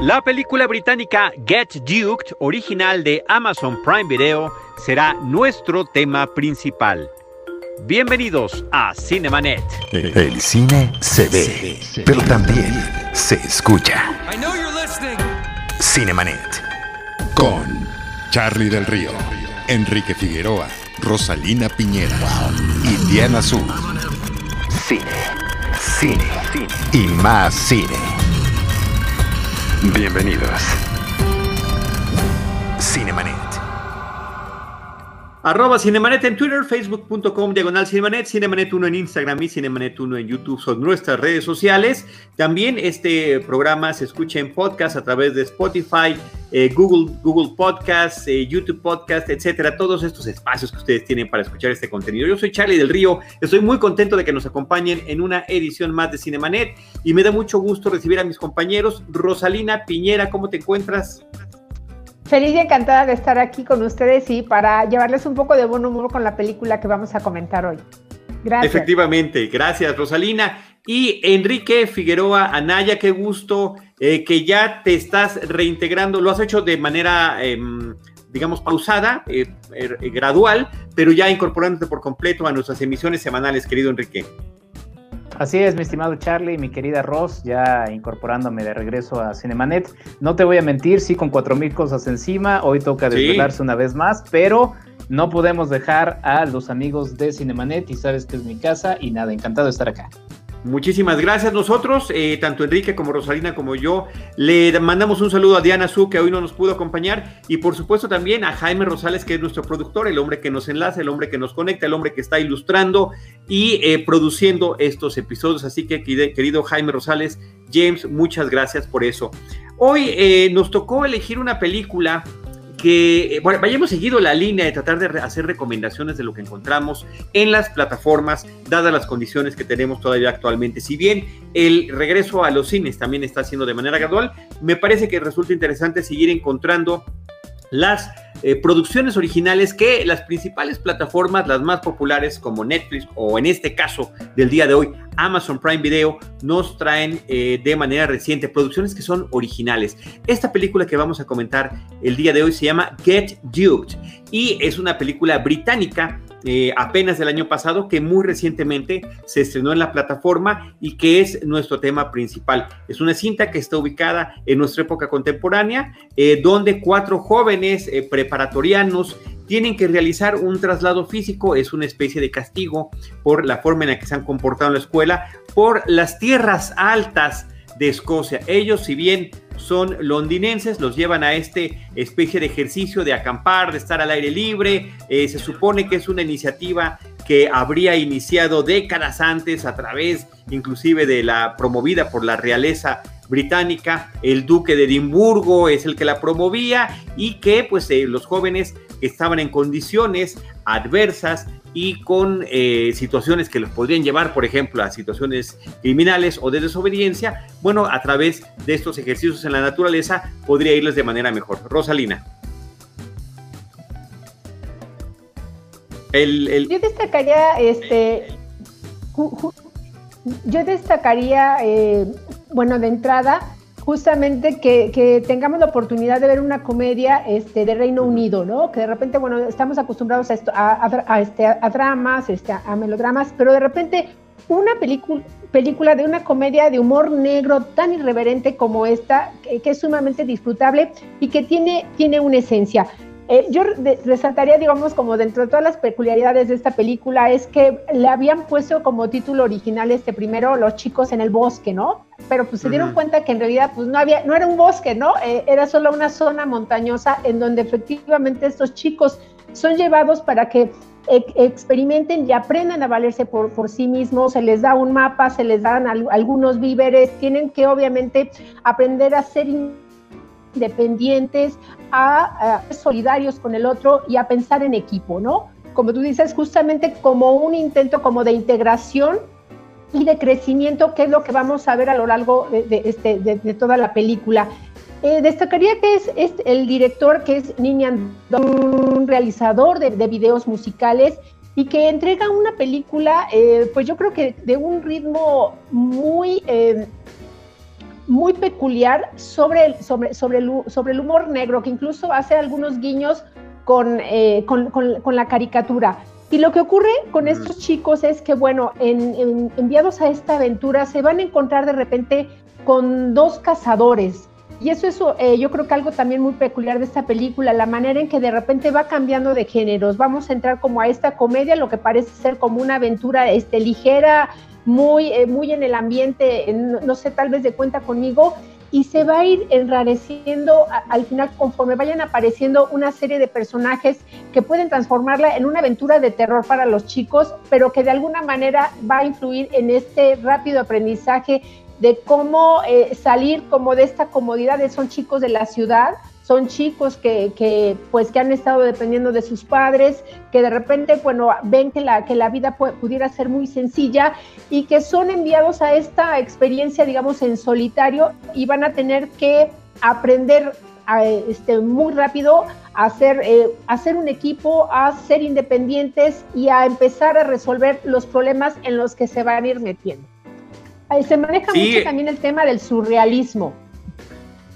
La película británica Get Duked, original de Amazon Prime Video, será nuestro tema principal. Bienvenidos a Cinemanet. El cine se ve, pero también se escucha. Cinemanet. Con Charlie del Río, Enrique Figueroa, Rosalina Piñera y Diana Azul. Cine, cine, cine y más cine. Bienvenidos. Cinemanet. Arroba Cinemanet en Twitter, facebook.com, diagonal Cinemanet, Cinemanet 1 en Instagram y Cinemanet 1 en YouTube son nuestras redes sociales. También este programa se escucha en podcast a través de Spotify, eh, Google, Google Podcast, eh, YouTube Podcast, etcétera. Todos estos espacios que ustedes tienen para escuchar este contenido. Yo soy Charlie del Río, estoy muy contento de que nos acompañen en una edición más de Cinemanet y me da mucho gusto recibir a mis compañeros. Rosalina Piñera, ¿cómo te encuentras? Feliz y encantada de estar aquí con ustedes y para llevarles un poco de buen humor con la película que vamos a comentar hoy. Gracias. Efectivamente, gracias Rosalina. Y Enrique Figueroa Anaya, qué gusto eh, que ya te estás reintegrando. Lo has hecho de manera, em, digamos, pausada, eh, er, gradual, pero ya incorporándote por completo a nuestras emisiones semanales, querido Enrique. Así es, mi estimado Charlie, mi querida Ross, ya incorporándome de regreso a Cinemanet. No te voy a mentir, sí, con cuatro mil cosas encima, hoy toca desvelarse una vez más, pero no podemos dejar a los amigos de Cinemanet y sabes que es mi casa y nada, encantado de estar acá. Muchísimas gracias. Nosotros, eh, tanto Enrique como Rosalina como yo, le mandamos un saludo a Diana Su, que hoy no nos pudo acompañar, y por supuesto también a Jaime Rosales, que es nuestro productor, el hombre que nos enlaza, el hombre que nos conecta, el hombre que está ilustrando y eh, produciendo estos episodios. Así que, querido Jaime Rosales, James, muchas gracias por eso. Hoy eh, nos tocó elegir una película que eh, bueno, vayamos seguido la línea de tratar de hacer recomendaciones de lo que encontramos en las plataformas, dadas las condiciones que tenemos todavía actualmente. Si bien el regreso a los cines también está haciendo de manera gradual, me parece que resulta interesante seguir encontrando las eh, producciones originales que las principales plataformas, las más populares como Netflix o en este caso del día de hoy Amazon Prime Video, nos traen eh, de manera reciente producciones que son originales. Esta película que vamos a comentar el día de hoy se llama Get Duked y es una película británica eh, apenas del año pasado, que muy recientemente se estrenó en la plataforma y que es nuestro tema principal. Es una cinta que está ubicada en nuestra época contemporánea, eh, donde cuatro jóvenes eh, preparatorianos tienen que realizar un traslado físico, es una especie de castigo por la forma en la que se han comportado en la escuela, por las tierras altas de Escocia. Ellos, si bien son londinenses, los llevan a este especie de ejercicio de acampar, de estar al aire libre. Eh, se supone que es una iniciativa que habría iniciado décadas antes a través inclusive de la promovida por la realeza británica, el duque de Edimburgo es el que la promovía y que pues eh, los jóvenes estaban en condiciones adversas y con eh, situaciones que los podrían llevar, por ejemplo, a situaciones criminales o de desobediencia, bueno, a través de estos ejercicios en la naturaleza podría irles de manera mejor. Rosalina. Yo destacaría, este, yo destacaría, eh, bueno, de entrada, justamente que, tengamos la oportunidad de ver una comedia este, de Reino Unido, ¿no? Que de repente, bueno, estamos acostumbrados a, esto, a, este, a dramas, este, a melodramas, pero de repente una película, película de una comedia de humor negro tan irreverente como esta, que, que es sumamente disfrutable y que tiene, tiene una esencia. Eh, yo resaltaría, digamos, como dentro de todas las peculiaridades de esta película, es que le habían puesto como título original este primero, Los chicos en el bosque, ¿no? Pero pues se dieron cuenta que en realidad pues no había, no era un bosque, ¿no? Eh, era solo una zona montañosa en donde efectivamente estos chicos son llevados para que experimenten y aprendan a valerse por, por, sí mismos, se les da un mapa, se les dan algunos víveres, tienen que obviamente aprender a ser independientes, a, ser solidarios con el otro y a pensar en equipo, ¿no? Como tú dices, justamente como un intento como de integración y de crecimiento, que es lo que vamos a ver a lo largo de, este, de, toda la película. Eh, destacaría que es, es, el director, que es Ninian, un realizador de, videos musicales y que entrega una película, eh, pues yo creo que de un ritmo muy, eh, muy peculiar sobre, sobre, sobre, el, sobre el humor negro, que incluso hace algunos guiños con, eh, con, con, la caricatura. Y lo que ocurre con estos chicos es que, bueno, en, enviados a esta aventura se van a encontrar de repente con dos cazadores. Y eso es eh, yo creo que algo también muy peculiar de esta película, la manera en que de repente va cambiando de géneros. Vamos a entrar como a esta comedia, lo que parece ser como una aventura este, ligera, muy, eh, muy en el ambiente, no sé, tal vez de cuenta conmigo, y se va a ir enrareciendo al final conforme vayan apareciendo una serie de personajes que pueden transformarla en una aventura de terror para los chicos, pero que de alguna manera va a influir en este rápido aprendizaje de cómo eh, salir como de esta comodidad de son chicos de la ciudad son chicos que, pues, que han estado dependiendo de sus padres, que de repente, bueno, ven que la, que la vida pudiera ser muy sencilla y que son enviados a esta experiencia, digamos, en solitario y van a tener que aprender este, muy rápido a hacer, eh, hacer un equipo, a ser independientes y a empezar a resolver los problemas en los que se van a ir metiendo. se maneja mucho también el tema del surrealismo.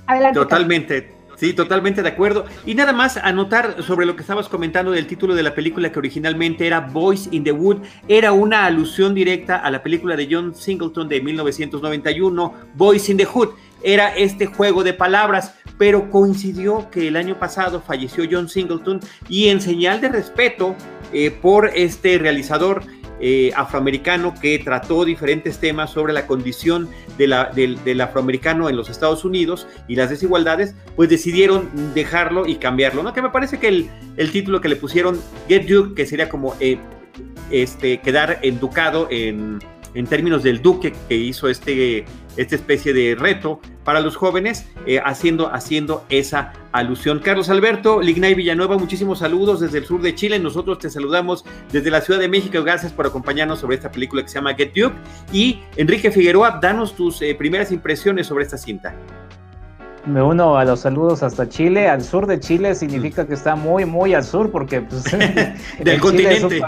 Adelante. Totalmente. Sí, totalmente de acuerdo. Y nada más anotar sobre lo que estabas comentando del título de la película que originalmente era Boys in the Wood, era una alusión directa a la película de John Singleton de 1991, Boys in the Hood. Era este juego de palabras, pero coincidió que el año pasado falleció John Singleton y en señal de respeto eh, por este realizador, eh, afroamericano que trató diferentes temas sobre la condición del, afroamericano en los Estados Unidos y las desigualdades, pues decidieron dejarlo y cambiarlo, ¿no? Que me parece que el, el título que le pusieron Get You, que sería como eh, este, quedar educado en en términos del duque que hizo este, esta especie de reto para los jóvenes, eh, haciendo, haciendo esa alusión. Carlos Alberto, Lignay Villanueva, muchísimos saludos desde el sur de Chile. Nosotros te saludamos desde la Ciudad de México. Gracias por acompañarnos sobre esta película que se llama Get You. Y Enrique Figueroa, danos tus eh, primeras impresiones sobre esta cinta. Me uno a los saludos hasta Chile. Al sur de Chile significa que está muy, muy al sur, porque pues, del continente.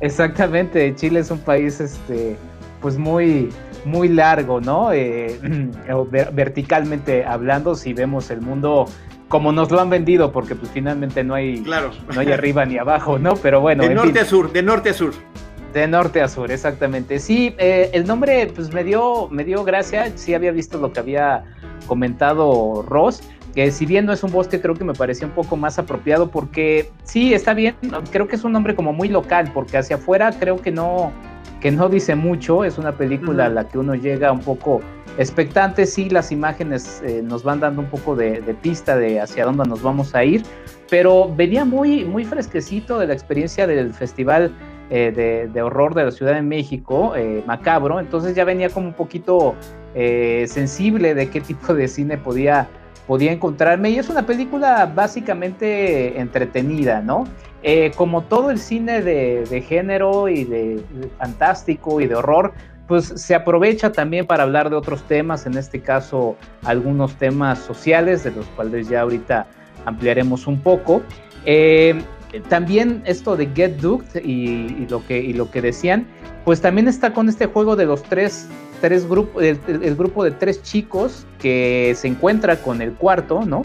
Exactamente, Chile es un país este, pues muy, muy largo, ¿no? Eh, verticalmente hablando, si vemos el mundo como nos lo han vendido, porque pues finalmente no hay, claro. no hay arriba ni abajo, ¿no? Pero bueno. De norte a sur, de norte a sur. De norte a sur, exactamente. Sí, eh, el nombre pues me dio, me dio gracia, sí había visto lo que había comentado Ross que si bien no es un bosque, creo que me parecía un poco más apropiado porque sí, está bien, creo que es un nombre como muy local, porque hacia afuera creo que no, que no dice mucho, es una película a la que uno llega un poco expectante, sí, las imágenes eh, nos van dando un poco de, pista de hacia dónde nos vamos a ir, pero venía muy, muy fresquecito de la experiencia del festival eh, de, horror de la Ciudad de México, eh, Macabro, entonces ya venía como un poquito sensible de qué tipo de cine podía podía encontrarme. Y es una película básicamente entretenida, ¿no? Eh, como todo el cine de, género y de, fantástico y de horror, pues se aprovecha también para hablar de otros temas, en este caso algunos temas sociales, de los cuales ya ahorita ampliaremos un poco. Eh, también esto de Get Duked y, lo que, y lo que decían, pues también está con este juego de los tres tres grupos, el, grupo de tres chicos que se encuentra con el cuarto, ¿no?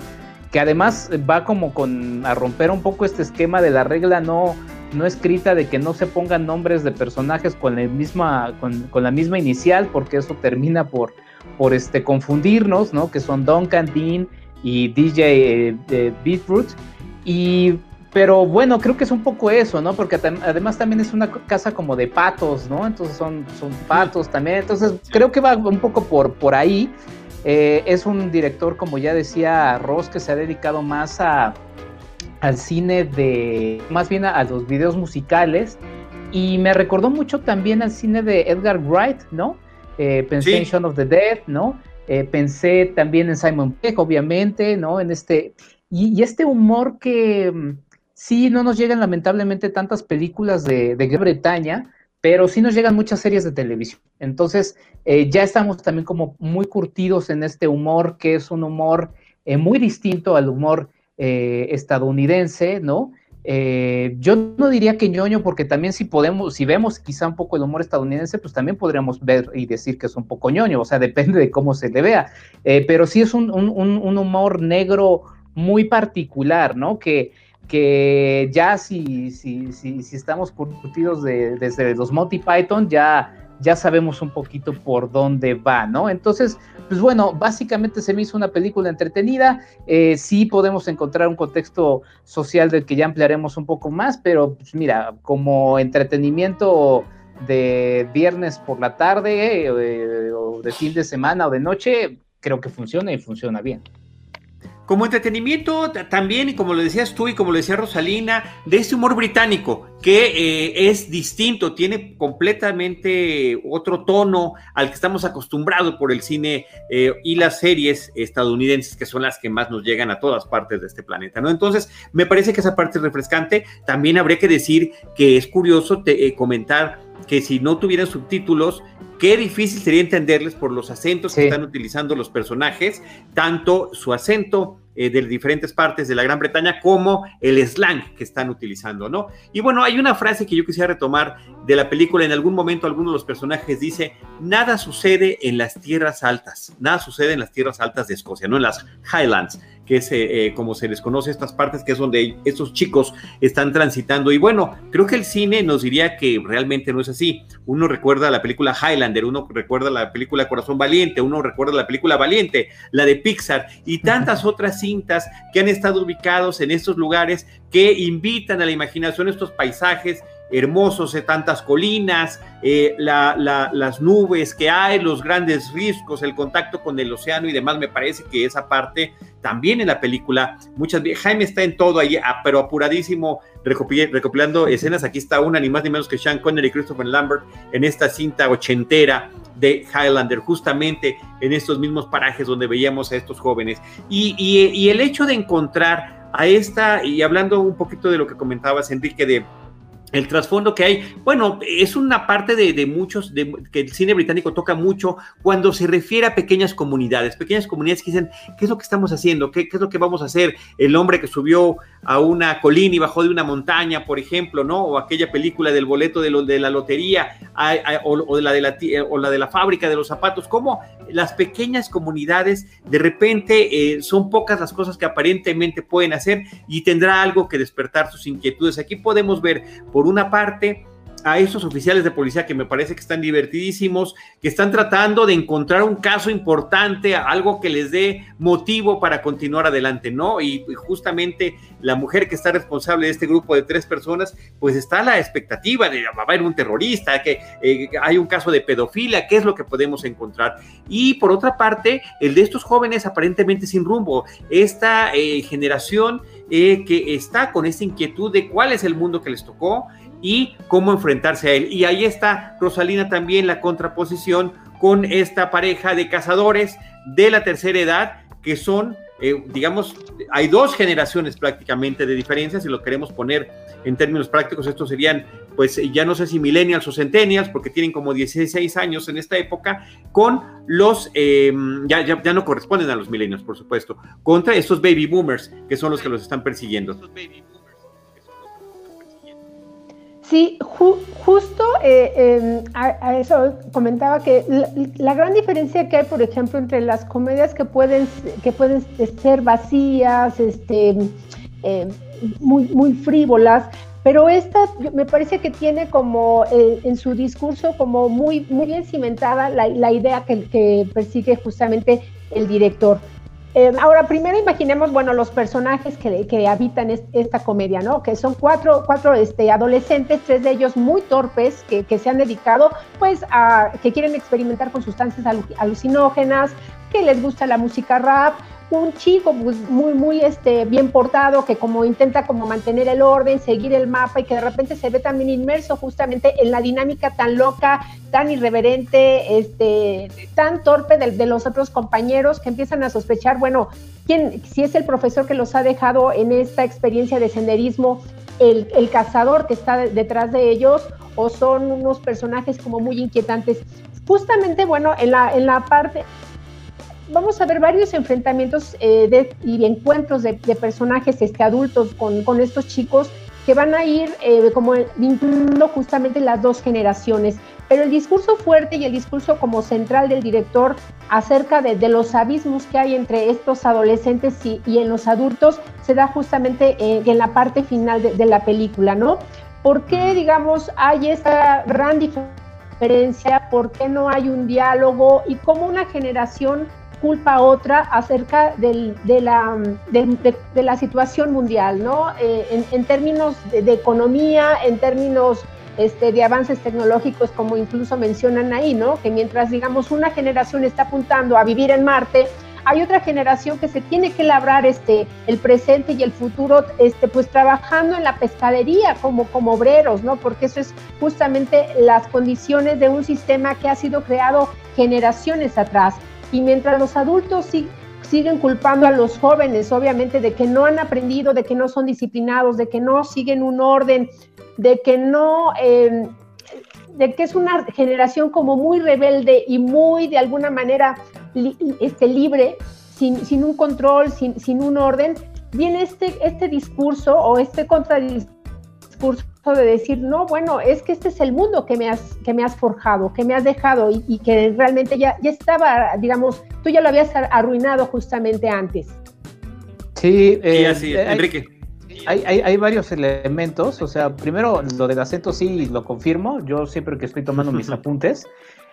Que además va como con a romper un poco este esquema de la regla no, no escrita de que no se pongan nombres de personajes con la misma, con, la misma inicial, porque eso termina por, por este, confundirnos, ¿no? Que son Duncan, Dean y DJ eh, Beetroot. Y pero bueno, creo que es un poco eso, ¿no? Porque además también es una casa como de patos, ¿no? Entonces son, son patos también. Entonces creo que va un poco por, por ahí. Eh, es un director, como ya decía Ross, que se ha dedicado más a, al cine de, más bien a, los videos musicales. Y me recordó mucho también al cine de Edgar Wright, ¿no? Eh, pensé en Shaun of the Dead, ¿no? Eh, pensé también en Simon Pegg, obviamente, ¿no? En este, y este humor que, Sí, no nos llegan lamentablemente tantas películas de, Gran Bretaña, pero sí nos llegan muchas series de televisión. Entonces, eh, ya estamos también como muy curtidos en este humor, que es un humor eh, muy distinto al humor eh, estadounidense, ¿no? yo no diría que ñoño, porque también si podemos, si vemos quizá un poco el humor estadounidense, pues también podríamos ver y decir que es un poco ñoño, o sea, depende de cómo se le vea, pero sí es un, humor negro muy particular, ¿no? Que, que ya si, si, si, estamos curtidos de, desde los Monty Python, ya ya sabemos un poquito por dónde va, ¿no? Entonces, pues bueno, básicamente se me hizo una película entretenida, eh, sí podemos encontrar un contexto social del que ya ampliaremos un poco más, pero pues mira, como entretenimiento de viernes por la tarde, eh, o de fin de semana o de noche, creo que funciona y funciona bien. Como entretenimiento también, y como lo decías tú y como lo decía Rosalina, de este humor británico, que eh, es distinto, tiene completamente otro tono al que estamos acostumbrados por el cine eh, y las series estadounidenses, que son las que más nos llegan a todas partes de este planeta, ¿no? Entonces, me parece que esa parte es refrescante. También habría que decir que es curioso eh, comentar que si no tuvieran subtítulos, qué difícil sería entenderles por los acentos que están utilizando los personajes, tanto su acento eh, de diferentes partes de la Gran Bretaña como el slang que están utilizando, ¿no? Y bueno, hay una frase que yo quisiera retomar de la película. En algún momento alguno de los personajes dice, nada sucede en las tierras altas, nada sucede en las tierras altas de Escocia, no en las Highlands que es eh, como se les conoce estas partes, que es donde estos chicos están transitando. Y bueno, creo que el cine nos diría que realmente no es así. Uno recuerda la película Highlander, uno recuerda la película Corazón Valiente, uno recuerda la película Valiente, la de Pixar y tantas otras cintas que han estado ubicados en estos lugares que invitan a la imaginación estos paisajes hermosos de tantas colinas, eh, las nubes que hay, los grandes riscos, el contacto con el océano y demás. Me parece que esa parte también en la película, muchas Jaime está en todo ahí, ah, pero apuradísimo, recopilando escenas. Aquí está una, ni más ni menos que Sean Connery y Christopher Lambert en esta cinta ochentera de Highlander, justamente en estos mismos parajes donde veíamos a estos jóvenes. Y, y el hecho de encontrar a esta, y hablando un poquito de lo que comentabas, Enrique, de el trasfondo que hay, bueno, es una parte de, muchos, de, que el cine británico toca mucho cuando se refiere a pequeñas comunidades, pequeñas comunidades que dicen, ¿qué es lo que estamos haciendo? ¿Qué, es lo que vamos a hacer? El hombre que subió a una colina y bajó de una montaña, por ejemplo, ¿no? O aquella película del boleto de, de la lotería, o, la de la, fábrica de los zapatos, cómo las pequeñas comunidades de repente eh, son pocas las cosas que aparentemente pueden hacer y tendrá algo que despertar sus inquietudes. Aquí podemos ver, por una parte, a esos oficiales de policía que me parece que están divertidísimos, que están tratando de encontrar un caso importante, algo que les dé motivo para continuar adelante, ¿no? Y, justamente la mujer que está responsable de este grupo de tres personas, pues está la expectativa de va a haber un terrorista, que eh, hay un caso de pedofilia, ¿qué es lo que podemos encontrar? Y por otra parte, el de estos jóvenes aparentemente sin rumbo, esta eh, generación eh, que está con esta inquietud de cuál es el mundo que les tocó y cómo enfrentarse a él. Y ahí está Rosalina también la contraposición con esta pareja de cazadores de la tercera edad que son, eh, digamos, hay dos generaciones prácticamente de diferencia, si lo queremos poner en términos prácticos, estos serían, pues ya no sé si millennials o centennials, porque tienen como 16 años en esta época, con los, em, ya, ya, ya, no corresponden a los millennials, por supuesto, contra estos baby boomers, que son los que los están persiguiendo. Sí, justo eh, em, a, eso comentaba que la, gran diferencia que hay, por ejemplo, entre las comedias que pueden, que pueden ser vacías, este, em, muy, muy frívolas, pero esta me parece que tiene como eh, en su discurso como muy, muy bien cimentada la, la idea que, que, persigue justamente el director. Eh, ahora, primero imaginemos, bueno, los personajes que, que habitan esta comedia, ¿no? Que son cuatro, cuatro este, adolescentes, tres de ellos muy torpes, que, que se han dedicado, pues, a, que quieren experimentar con sustancias alucinógenas, que les gusta la música rap, un chico pues, muy, muy este, bien portado, que como intenta como mantener el orden, seguir el mapa y que de repente se ve también inmerso justamente en la dinámica tan loca, tan irreverente, este, tan torpe de, los otros compañeros que empiezan a sospechar, bueno, quién, si es el profesor que los ha dejado en esta experiencia de senderismo, el, el cazador que está detrás de ellos, o son unos personajes como muy inquietantes. Justamente, bueno, en la, en la parte vamos a ver varios enfrentamientos eh, y encuentros de, personajes este, adultos con, estos chicos que van a ir eh, como vinculando justamente las dos generaciones. Pero el discurso fuerte y el discurso como central del director acerca de, los abismos que hay entre estos adolescentes y, en los adultos se da justamente eh, en la parte final de, la película, ¿no? ¿Por qué, digamos, hay esta gran diferencia? ¿Por qué no hay un diálogo? Y cómo una generación culpa a otra acerca de, la, de, situación mundial, ¿no? Eh, en, términos de, economía, en términos este, de avances tecnológicos, como incluso mencionan ahí, ¿no? Que mientras, digamos, una generación está apuntando a vivir en Marte, hay otra generación que se tiene que labrar este, el presente y el futuro, este, pues trabajando en la pescadería como, como obreros, ¿no? Porque eso es justamente las condiciones de un sistema que ha sido creado generaciones atrás. Y mientras los adultos siguen culpando a los jóvenes, obviamente, de que no han aprendido, de que no son disciplinados, de que no siguen un orden, de que no, em, de que es una generación como muy rebelde y muy de alguna manera este, libre, sin, un control, sin, un orden, viene este, este discurso o este contradiscurso de decir, no, bueno, es que este es el mundo que me has, que me has forjado, que me has dejado y, que realmente ya, ya estaba, digamos, tú ya lo habías arruinado justamente antes. Sí, eh, así, Enrique. Hay, hay, varios elementos, o sea, primero lo del acento sí lo confirmo, yo siempre que estoy tomando mis apuntes,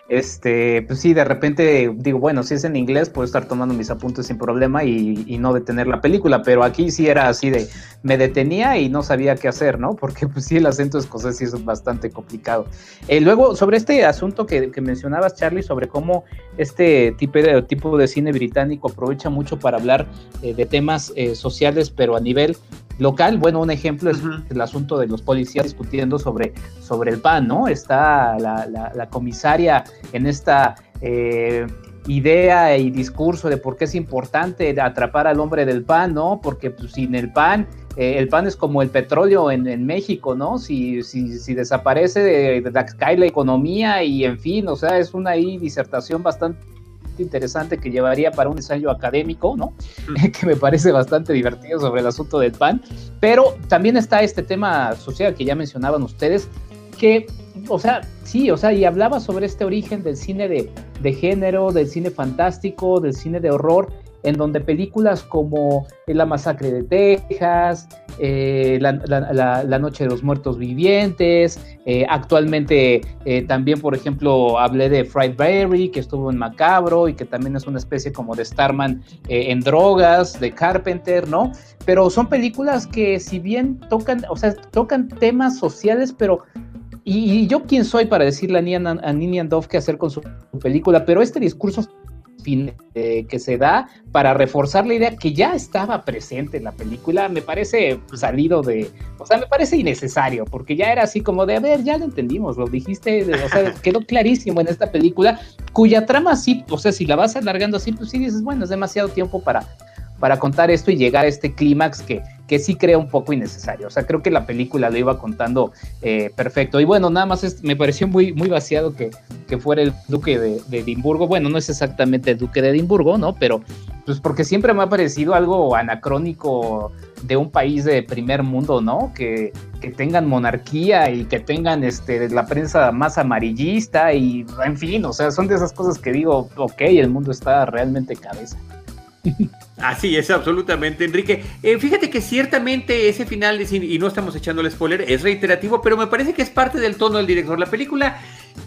este, pues sí, de repente digo, bueno, si es en inglés puedo estar tomando mis apuntes sin problema y, no detener la película, pero aquí sí era así de, me detenía y no sabía qué hacer, ¿no? Porque pues sí, el acento escocés sí es bastante complicado. Eh, luego, sobre este asunto que, mencionabas, Charlie, sobre cómo este tipo de, tipo de cine británico aprovecha mucho para hablar eh, de temas eh, sociales, pero a nivel local. Bueno, un ejemplo es el asunto de los policías discutiendo sobre, sobre el pan, ¿no? Está la, comisaria en esta eh, idea y discurso de por qué es importante atrapar al hombre del pan, ¿no? Porque pues, sin el pan, eh, el pan es como el petróleo en, México, ¿no? Si, si, si desaparece, cae la economía y en fin, o sea, es una disertación bastante interesante que llevaría para un ensayo académico, ¿no? que me parece bastante divertido sobre el asunto del pan. Pero también está este tema social que ya mencionaban ustedes, que, o sea, sí, o sea, y hablaba sobre este origen del cine de, de género, del cine fantástico, del cine de horror, en donde películas como La Masacre de Texas, eh, la, Noche de los Muertos Vivientes, eh, actualmente eh, también, por ejemplo, hablé de Fried Berry, que estuvo en Macabro y que también es una especie como de Starman en drogas, de Carpenter, ¿no? Pero son películas que si bien tocan, o sea, tocan temas sociales, pero y, yo quién soy para decirle a Ninian Dove qué hacer con su película, pero este discurso eh, que se da para reforzar la idea que ya estaba presente en la película, me parece salido de, o sea, me parece innecesario, porque ya era así como de, a ver, ya lo entendimos, lo dijiste, o sea, quedó clarísimo en esta película, cuya trama sí, o sea, si la vas alargando así, pues sí dices, bueno, es demasiado tiempo para, para contar esto y llegar a este clímax que, que sí crea un poco innecesario. O sea, creo que la película lo iba contando eh, perfecto. Y bueno, nada más me pareció muy, muy vaciado que, que fuera el duque de, Edimburgo. Bueno, no es exactamente el duque de Edimburgo, ¿no? Pero pues porque siempre me ha parecido algo anacrónico de un país de primer mundo, ¿no? Que, que tengan monarquía y que tengan este, la prensa más amarillista y, en fin, o sea, son de esas cosas que digo, ok, el mundo está realmente cabeza. Así es, absolutamente, Enrique. Eh, fíjate que ciertamente ese final, y no estamos echando el spoiler, es reiterativo, pero me parece que es parte del tono del director. La película,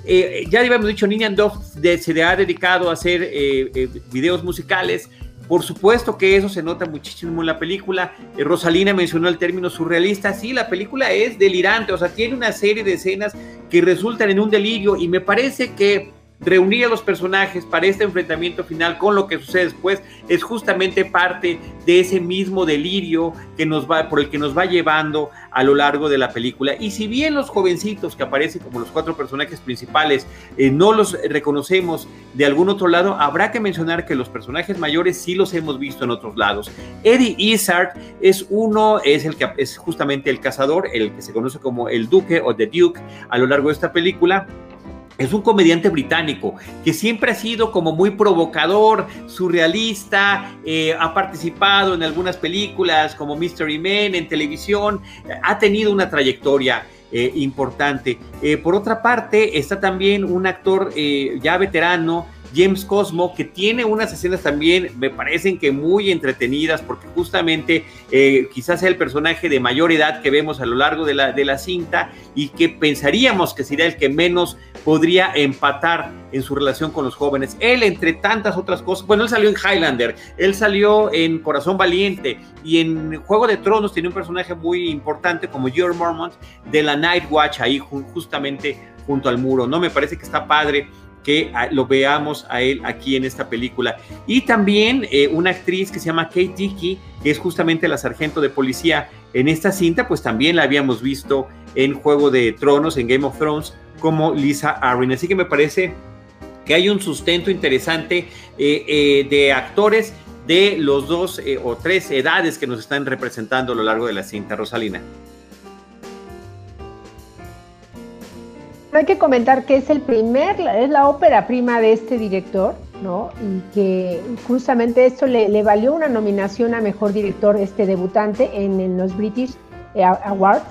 eh, ya habíamos dicho, Ninian Dove se ha dedicado a hacer eh, videos musicales. Por supuesto que eso se nota muchísimo en la película. Rosalina mencionó el término surrealista. Sí, la película es delirante, o sea, tiene una serie de escenas que resultan en un delirio y me parece que reunir a los personajes para este enfrentamiento final con lo que sucede después es justamente parte de ese mismo delirio que nos va, por el que nos va llevando a lo largo de la película. Y si bien los jovencitos que aparecen como los cuatro personajes principales eh, no los reconocemos de algún otro lado, habrá que mencionar que los personajes mayores sí los hemos visto en otros lados. Eddie Izzard es uno, es el que es justamente el cazador, el que se conoce como el duque o the duke a lo largo de esta película es un comediante británico que siempre ha sido como muy provocador, surrealista, eh, ha participado en algunas películas como Mystery Men en televisión, ha tenido una trayectoria eh, importante. Eh, por otra parte, está también un actor ya veterano James Cosmo, que tiene unas escenas también, me parecen que muy entretenidas, porque justamente quizás sea el personaje de mayor edad que vemos a lo largo de la, de la cinta y que pensaríamos que sería el que menos podría empatar en su relación con los jóvenes. Él, entre tantas otras cosas, bueno, él salió en Highlander, él salió en Corazón Valiente y en Juego de Tronos tiene un personaje muy importante como George Mormont de la Night Watch ahí justamente junto al muro, ¿no? Me parece que está padre que lo veamos a él aquí en esta película. Y también eh, una actriz que se llama Kate Dickey, que es justamente la sargento de policía en esta cinta, pues también la habíamos visto en Juego de Tronos, en Game of Thrones, como Lisa Arryn. Así que me parece que hay un sustento interesante eh, eh, de actores de los dos o tres edades que nos están representando a lo largo de la cinta, Rosalina. Hay que comentar que es el primer, es la ópera prima de este director, ¿no? Y que justamente esto le, valió una nominación a mejor director este debutante en, los British eh, Awards.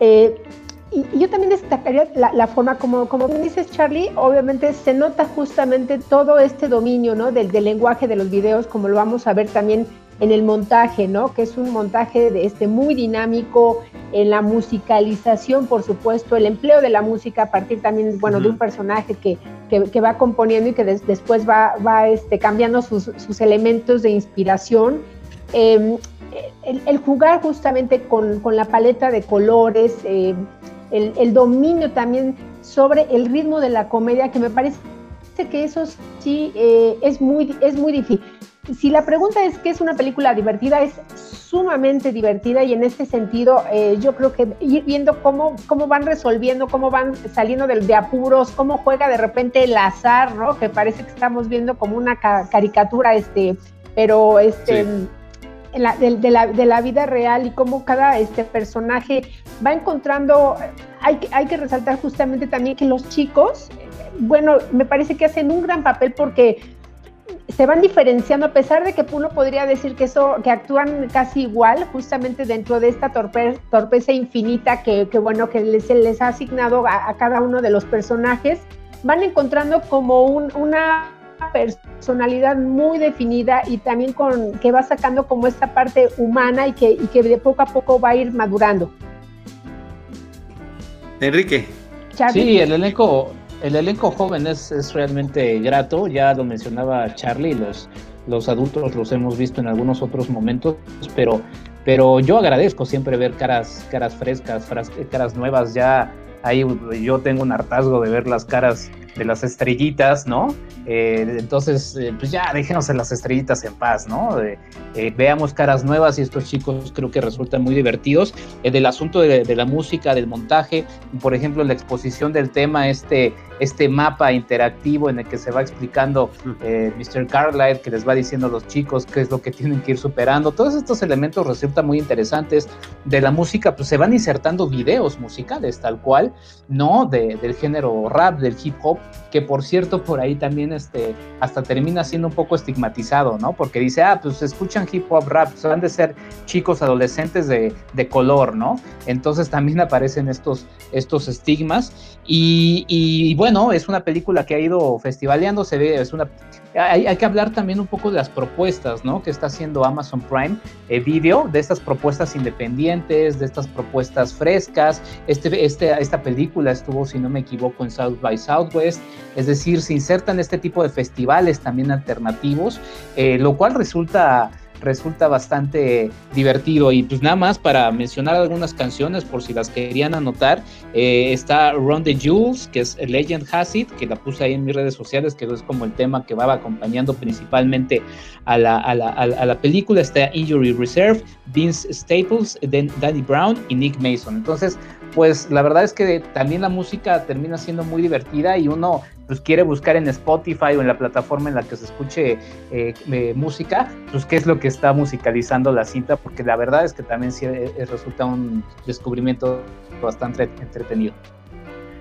Eh, y, yo también destacaría la, forma como, como dices Charlie, obviamente se nota justamente todo este dominio ¿no? del, del lenguaje de los videos, como lo vamos a ver también en el montaje, ¿no? Que es un montaje de este muy dinámico, en la musicalización, por supuesto, el empleo de la música a partir también, bueno, de un personaje que, que, va componiendo y que después va, va este, cambiando sus, sus, elementos de inspiración. Em, el, jugar justamente con, con, la paleta de colores, em, el, dominio también sobre el ritmo de la comedia, que me parece que eso sí eh, es, muy, es muy difícil si la pregunta es qué es una película divertida, es sumamente divertida y en este sentido eh, yo creo que ir viendo cómo, cómo van resolviendo, cómo van saliendo de, apuros, cómo juega de repente el azar, ¿no? Que parece que estamos viendo como una caricatura, este, pero este... de, la, de, la, vida real y cómo cada este personaje va encontrando, hay, hay que resaltar justamente también que los chicos, bueno, me parece que hacen un gran papel porque se van diferenciando a pesar de que uno podría decir que eso que actúan casi igual justamente dentro de esta torpeza infinita que, bueno que les, se les ha asignado a, cada uno de los personajes van encontrando como una personalidad muy definida y también con que va sacando como esta parte humana y que, y que de poco a poco va a ir madurando. Enrique. Sí, el elenco, el elenco joven es, es, realmente grato, ya lo mencionaba Charlie, los, los adultos los hemos visto en algunos otros momentos, pero, pero yo agradezco siempre ver caras, caras frescas, caras nuevas, ya ahí yo tengo un hartazgo de ver las caras de las estrellitas, ¿no? Eh, entonces, eh, pues ya déjenos en las estrellitas en paz, ¿no? Eh, veamos caras nuevas y estos chicos creo que resultan muy divertidos. del asunto de, de, la música, del montaje, por ejemplo, la exposición del tema, este, este mapa interactivo en el que se va explicando Mr. Carlyle, que les va diciendo a los chicos qué es lo que tienen que ir superando. Todos estos elementos resultan muy interesantes. De la música, pues se van insertando videos musicales, tal cual, ¿no? del género rap, del hip hop que por cierto por ahí también este, hasta termina siendo un poco estigmatizado, ¿no? Porque dice, ah, pues escuchan hip hop rap, pues van de ser chicos adolescentes de, de color, ¿no? Entonces también aparecen estos, estos estigmas y, y, bueno, es una película que ha ido festivaleando, se ve, es una hay, que hablar también un poco de las propuestas, ¿no? Que está haciendo Amazon Prime eh, Video, de estas propuestas independientes, de estas propuestas frescas. Este, este, esta película estuvo, si no me equivoco, en South by Southwest, es decir, se insertan este tipo de festivales también alternativos, eh, lo cual resulta resulta bastante divertido. Y pues nada más para mencionar algunas canciones, por si las querían anotar, eh, está Run the Jewels, que es Legend Has It, que la puse ahí en mis redes sociales, que es como el tema que va acompañando principalmente a la, a la, a la película. Está Injury Reserve, Vince Staples, Danny Brown y Nick Mason. Entonces, pues la verdad es que también la música termina siendo muy divertida y uno pues quiere buscar en Spotify o en la plataforma en la que se escuche eh, eh, música, pues qué es lo que está musicalizando la cinta, porque la verdad es que también sí, eh, resulta un descubrimiento bastante entretenido.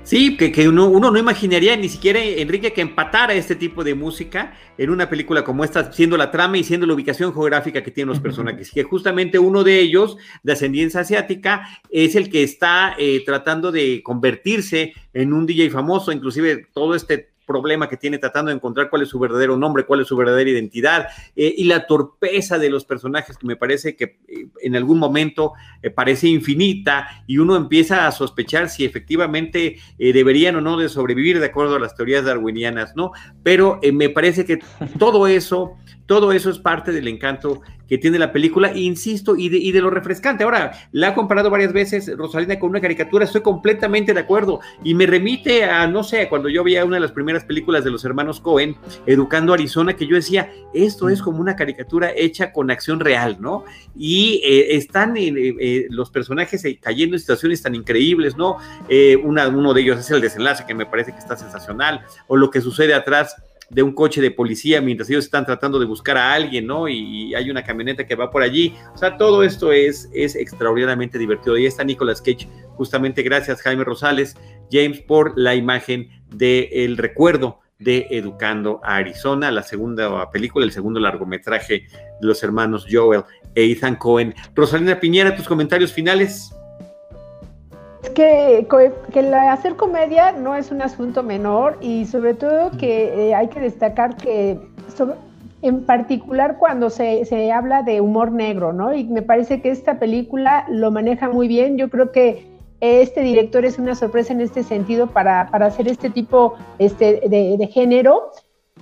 Sí, que, uno, uno, no imaginaría ni siquiera, Enrique, que empatara este tipo de música en una película como esta, siendo la trama y siendo la ubicación geográfica que tienen los personajes. Que justamente uno de ellos, de ascendencia asiática, es el que está eh, tratando de convertirse en un DJ famoso, inclusive todo este problema que tiene tratando de encontrar cuál es su verdadero nombre, cuál es su verdadera identidad, eh, y la torpeza de los personajes que me parece que eh, en algún momento eh, parece infinita y uno empieza a sospechar si efectivamente deberían o no de sobrevivir de acuerdo a las teorías darwinianas, ¿no? Pero me parece que todo eso todo eso es parte del encanto que tiene la película, insisto, y de, y de, lo refrescante. Ahora, la ha comparado varias veces Rosalina con una caricatura, estoy completamente de acuerdo, y me remite a, no sé, cuando yo veía una de las primeras películas de los hermanos Cohen, Educando Arizona, que yo decía, esto es como una caricatura hecha con acción real, ¿no? Y eh, están eh, eh, los personajes cayendo en situaciones tan increíbles, ¿no? uno de ellos es el desenlace, que me parece que está sensacional, o lo que sucede atrás de un coche de policía mientras ellos están tratando de buscar a alguien, ¿no? Y, hay una camioneta que va por allí. O sea, todo esto es, es extraordinariamente divertido. Y está Nicolas Cage, justamente gracias Jaime Rosales, James, por la imagen del recuerdo de Educando a Arizona, la segunda película, el segundo largometraje de los hermanos Joel e Ethan Cohen. Rosalina Piñera, tus comentarios finales que, que hacer comedia no es un asunto menor y sobre todo que eh, hay que destacar que en particular cuando se, se, habla de humor negro, ¿no? Y me parece que esta película lo maneja muy bien. Yo creo que este director es una sorpresa en este sentido para, para hacer este tipo este, de, de, género.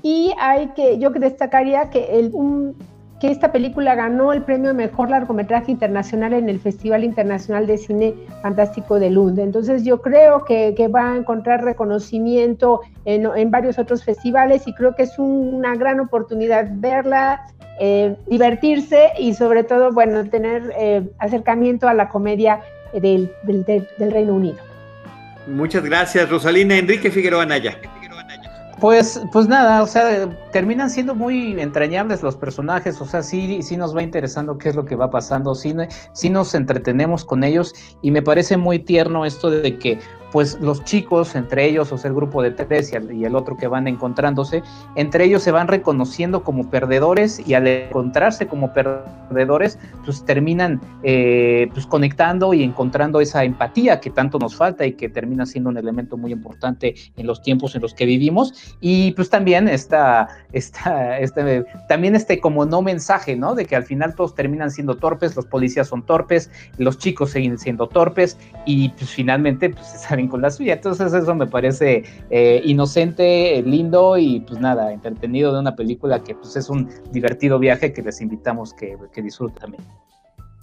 Y hay que, yo destacaría que el, un, que esta película ganó el premio Mejor Largometraje Internacional en el Festival Internacional de Cine Fantástico de Lund. Entonces yo creo que, va a encontrar reconocimiento en, varios otros festivales y creo que es una gran oportunidad verla, eh, divertirse y sobre todo, bueno, tener eh, acercamiento a la comedia del, del Reino Unido. Muchas gracias, Rosalina. Enrique Figueroa Naya. Pues, pues nada, o sea, terminan siendo muy entrañables los personajes, o sea, sí, sí nos va interesando qué es lo que va pasando, sí, sí nos entretenemos con ellos y me parece muy tierno esto de que pues los chicos, entre ellos, o sea, el grupo de tres y el, otro que van encontrándose, entre ellos se van reconociendo como perdedores y al encontrarse como perdedores, pues terminan eh, pues conectando y encontrando esa empatía que tanto nos falta y que termina siendo un elemento muy importante en los tiempos en los que vivimos. Y pues también está este, también este como no mensaje, ¿no? De que al final todos terminan siendo torpes, los policías son torpes, los chicos siguen siendo torpes y pues finalmente pues con la suya. Entonces eso me parece eh, inocente, lindo y pues nada, entretenido de una película que pues es un divertido viaje que les invitamos que, que disfruten también.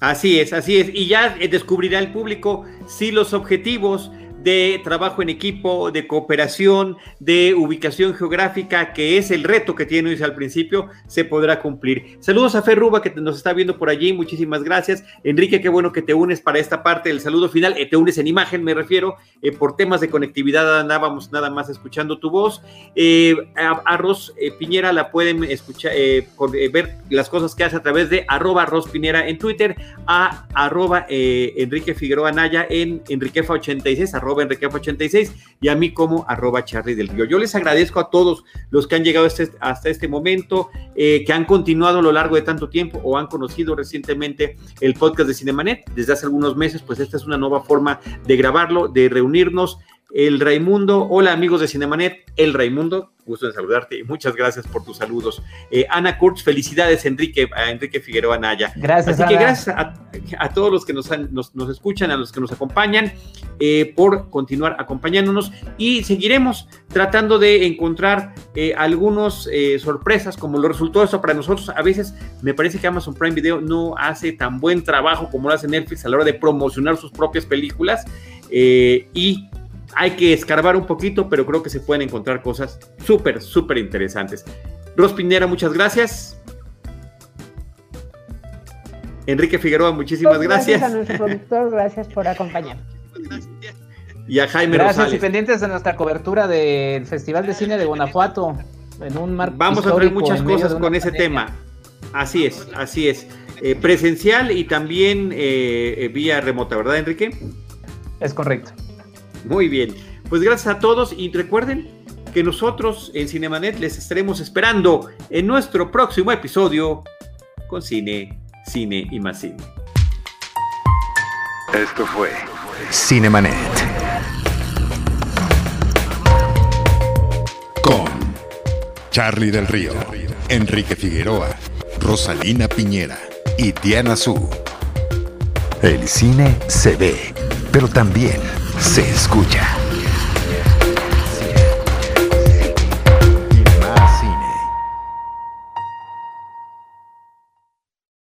Así es, así es. Y ya descubrirá el público si los objetivos de trabajo en equipo, de cooperación, de ubicación geográfica, que es el reto que tiene hoy al principio, se podrá cumplir. Saludos a Ferruba que nos está viendo por allí, muchísimas gracias. Enrique, qué bueno que te unes para esta parte del saludo final, eh, te unes en imagen, me refiero, eh, por temas de conectividad andábamos nada más escuchando tu voz. Eh, a, Ros Piñera la pueden escuchar, ver las cosas que hace a través de arroba Ros Piñera en Twitter, a arroba Enrique Figueroa Naya en Enriquefa86, arroba arroba Enriquefa86 y a mí como arroba Charlie del Río. Yo les agradezco a todos los que han llegado este, hasta este momento, eh, que han continuado a lo largo de tanto tiempo o han conocido recientemente el podcast de Cinemanet desde hace algunos meses, pues esta es una nueva forma de grabarlo, de reunirnos el Raimundo. Hola amigos de Cinemanet, el Raimundo, gusto en saludarte y muchas gracias por tus saludos. Eh, Ana Kurtz, felicidades Enrique, a Enrique Figueroa Naya. Gracias. Así que gracias a, todos los que nos, nos, escuchan, a los que nos acompañan, eh, por continuar acompañándonos y seguiremos tratando de encontrar eh, algunas sorpresas como lo resultó eso para nosotros. A veces me parece que Amazon Prime Video no hace tan buen trabajo como lo hace Netflix a la hora de promocionar sus propias películas y hay que escarbar un poquito, pero creo que se pueden encontrar cosas súper, súper interesantes. Ros Pinera, muchas gracias. Enrique Figueroa, muchísimas gracias. Gracias a nuestro productor, gracias por acompañarnos. Y a Jaime Gracias y pendientes de nuestra cobertura del Festival de Cine de Guanajuato. En un marco Vamos a ver muchas cosas con ese tema. Así es, así es. Eh, presencial y también eh, eh, vía remota, ¿verdad, Enrique? Es correcto. Muy bien. Pues gracias a todos y recuerden que nosotros en Cinemanet les estaremos esperando en nuestro próximo episodio con cine, cine y más cine. Esto fue Cinemanet. Con Charlie del Río, Enrique Figueroa, Rosalina Piñera y Diana Su. El cine se ve, pero también se escucha.